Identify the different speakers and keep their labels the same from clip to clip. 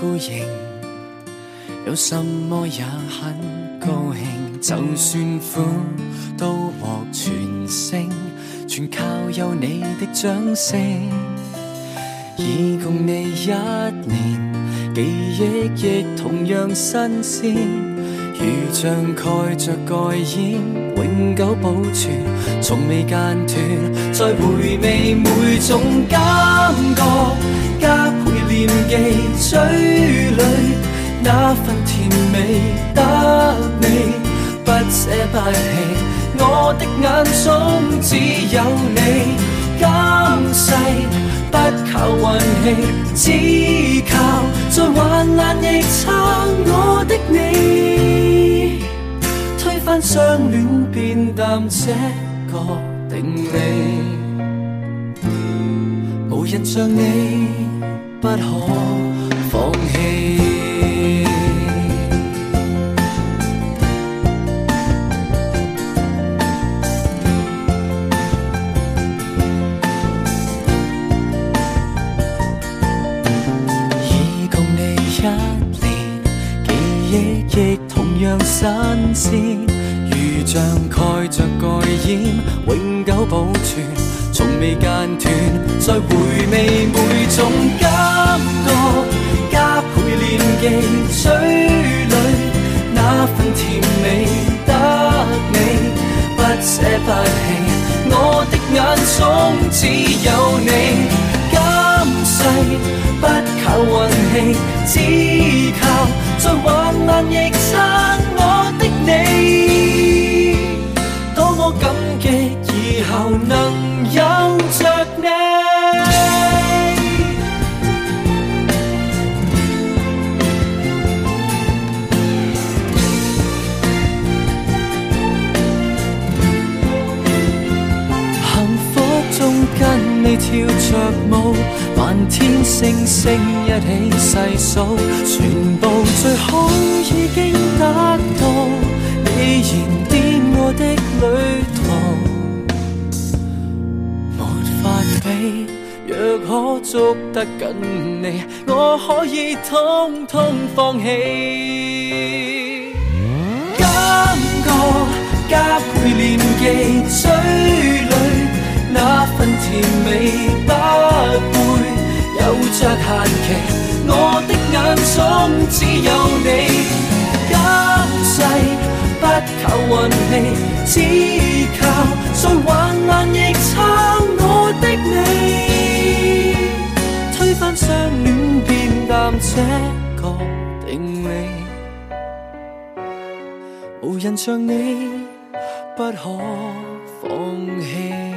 Speaker 1: 呼应，有什么也很高兴。就算苦都获全胜，全靠有你的掌声。已共你一年，记忆亦同样新鲜，如像盖着盖掩，永久保存，从未间断。再回味每种感觉，加倍念记嘴里那份甜美，得你不舍不弃。我的眼中只有你，今世。不靠运气，只靠在患难亦撑我的你，推翻相恋变淡这个定理，无人像你不可放弃。已共你一年，记忆亦同样新鲜，如像盖着盖掩，永久保存，从未间断。再回味每种感。嘴里那份甜美，得你不舍不弃。我的眼中只有你，今世不靠运气，只靠在患难亦撑。你，多么感激以后能星星一起细数，全部最好已经得到。你燃点我的旅途，没法比。若可捉得紧你，我可以通通放弃。感觉加倍念记嘴里那份甜美，不会有着限期。我的眼中只有你，今世。不靠运气，只靠在患难亦撑我的你，推翻相恋变淡这个定理，无人像你不可放弃。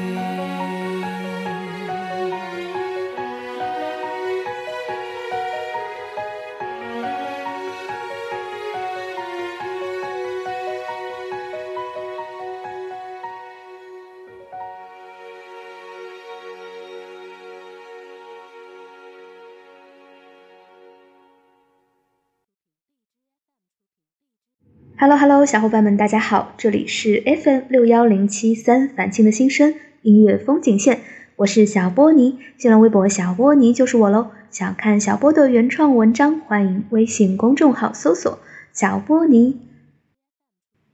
Speaker 2: Hello Hello，小伙伴们，大家好，这里是 FM 六幺零七三凡青的新生音乐风景线，我是小波尼，新浪微博小波尼就是我喽。想看小波的原创文章，欢迎微信公众号搜索小波尼。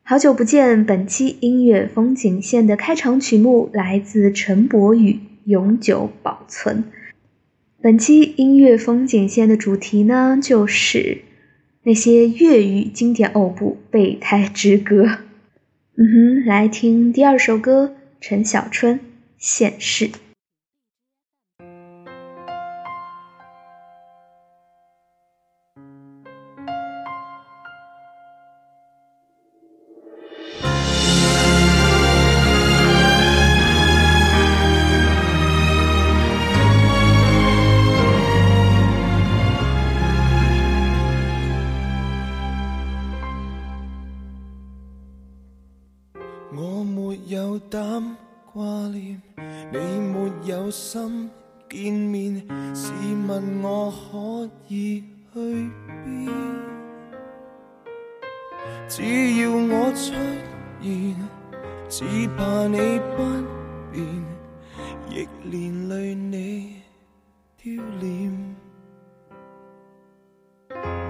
Speaker 2: 好久不见，本期音乐风景线的开场曲目来自陈柏宇，《永久保存》。本期音乐风景线的主题呢，就是。那些粤语经典偶不《备胎之歌》，嗯哼，来听第二首歌，陈小春《现世》。
Speaker 3: 可以去变，只要我出现，只怕你不变，亦连累你丢脸。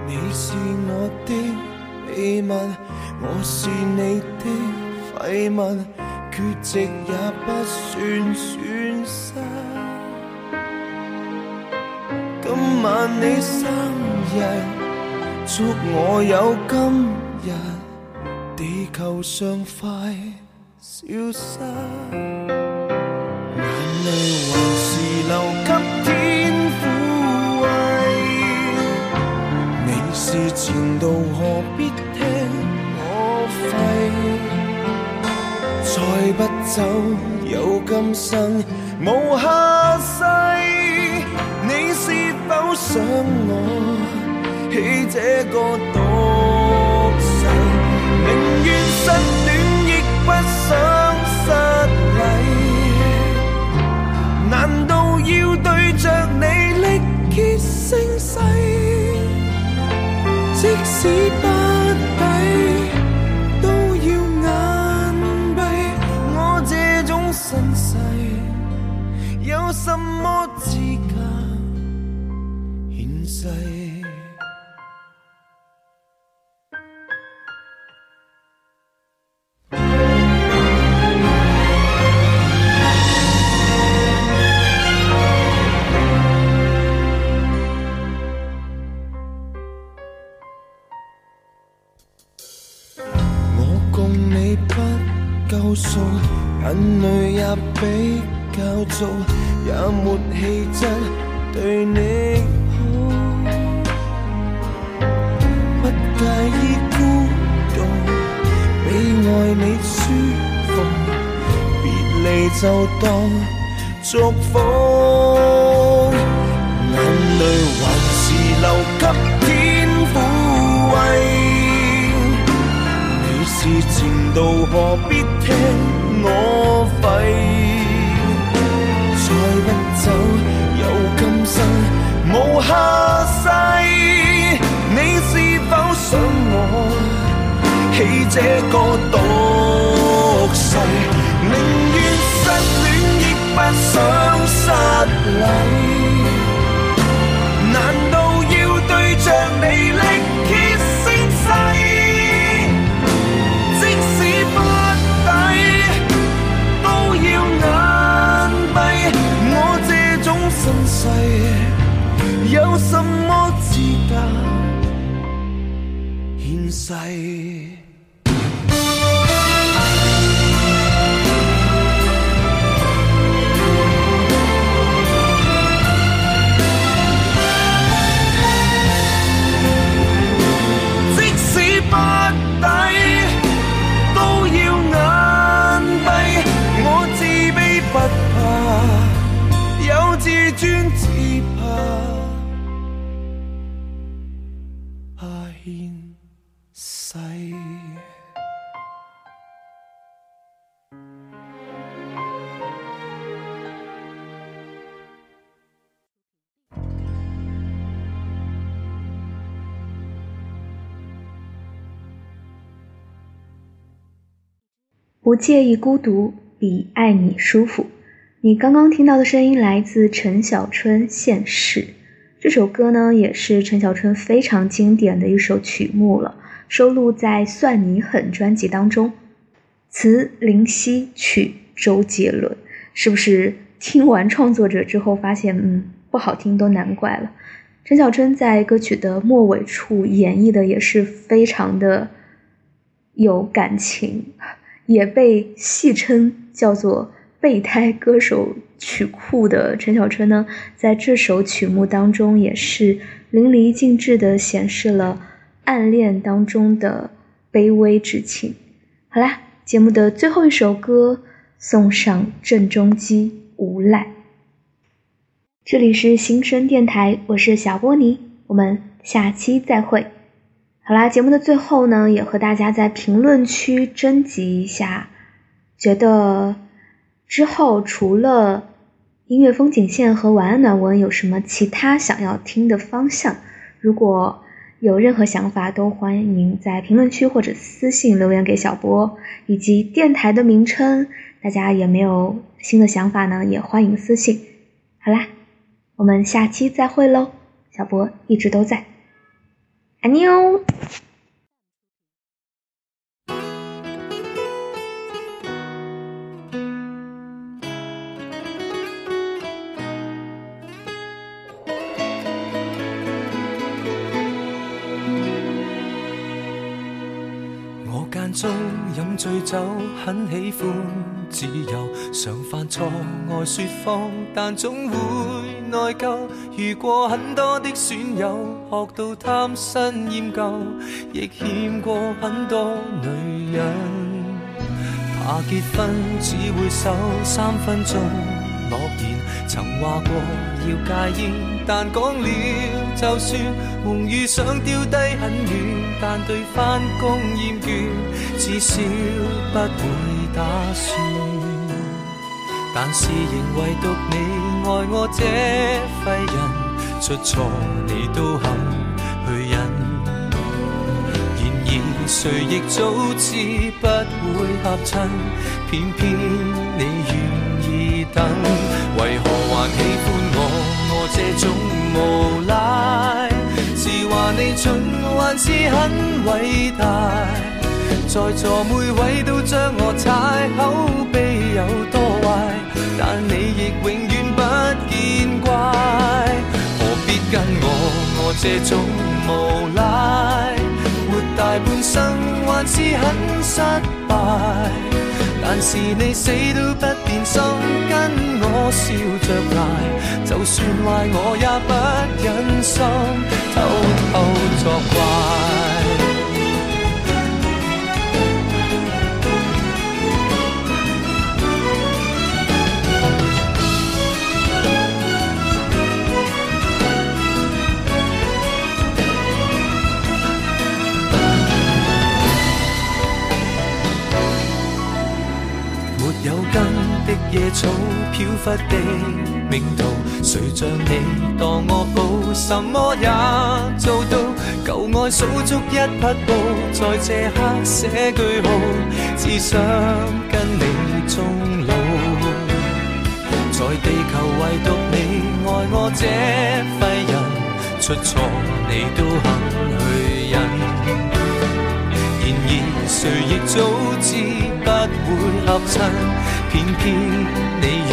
Speaker 3: 你是我的秘密，我是你的废物，缺席也不算损失。今晚你生日，祝我有今日，地球上快消失，眼泪还是留给天抚慰。你是前度，何必听我吠？再不走，有今生无下世。否想我起这个毒誓？宁愿失恋，亦不想失礼。难道要对着你力竭声嘶？即使不共你不夠數，眼淚也比較早，也沒氣質對你好，不介意孤獨，比愛你舒服，別離就當祝福，这个独世，宁愿失恋亦不受。不
Speaker 2: 介意孤独，比爱你舒服。你刚刚听到的声音来自陈小春《现世》这首歌呢，也是陈小春非常经典的一首曲目了，收录在《算你狠》专辑当中。词林夕，曲周杰伦，是不是听完创作者之后发现，嗯，不好听都难怪了。陈小春在歌曲的末尾处演绎的也是非常的有感情。也被戏称叫做“备胎歌手曲库”的陈小春呢，在这首曲目当中也是淋漓尽致地显示了暗恋当中的卑微之情。好啦，节目的最后一首歌送上郑中基《无赖》。这里是新生电台，我是小波尼，我们下期再会。好啦，节目的最后呢，也和大家在评论区征集一下，觉得之后除了音乐风景线和晚安暖文，有什么其他想要听的方向？如果有任何想法，都欢迎在评论区或者私信留言给小波，以及电台的名称，大家也没有新的想法呢，也欢迎私信。好啦，我们下期再会喽，小波一直都在。安妞。
Speaker 1: 我间中饮醉酒，很喜欢自由，常犯错爱说谎，但总会内疚。遇过很多的损友，学到贪新厌旧，亦欠过很多女人。怕结婚只会守三分钟诺言，曾话过要戒烟，但讲了就算，梦遇想丢低很远，但对翻工厌倦，至少不会打算。但是仍唯独你爱我这废人，出错你都肯去忍。然而谁亦早知不会合衬，偏偏你愿意等，为何还喜欢我？我这种无赖，是话你蠢，还是很伟大？在座每位都将我踩，口碑有多坏，但你亦永这种无赖，活大半生还是很失败。但是你死都不变心，跟我笑着挨，就算坏我也不忍心偷偷作怪。忽的命途，谁像你当我好，什么也做到。旧爱数足一匹布，在这刻写句号，只想跟你终老。在地球唯独你爱我这废人，出错你都肯去忍。然而谁亦早知不会合衬，偏偏你愿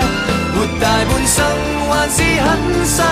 Speaker 1: 大半生还是很失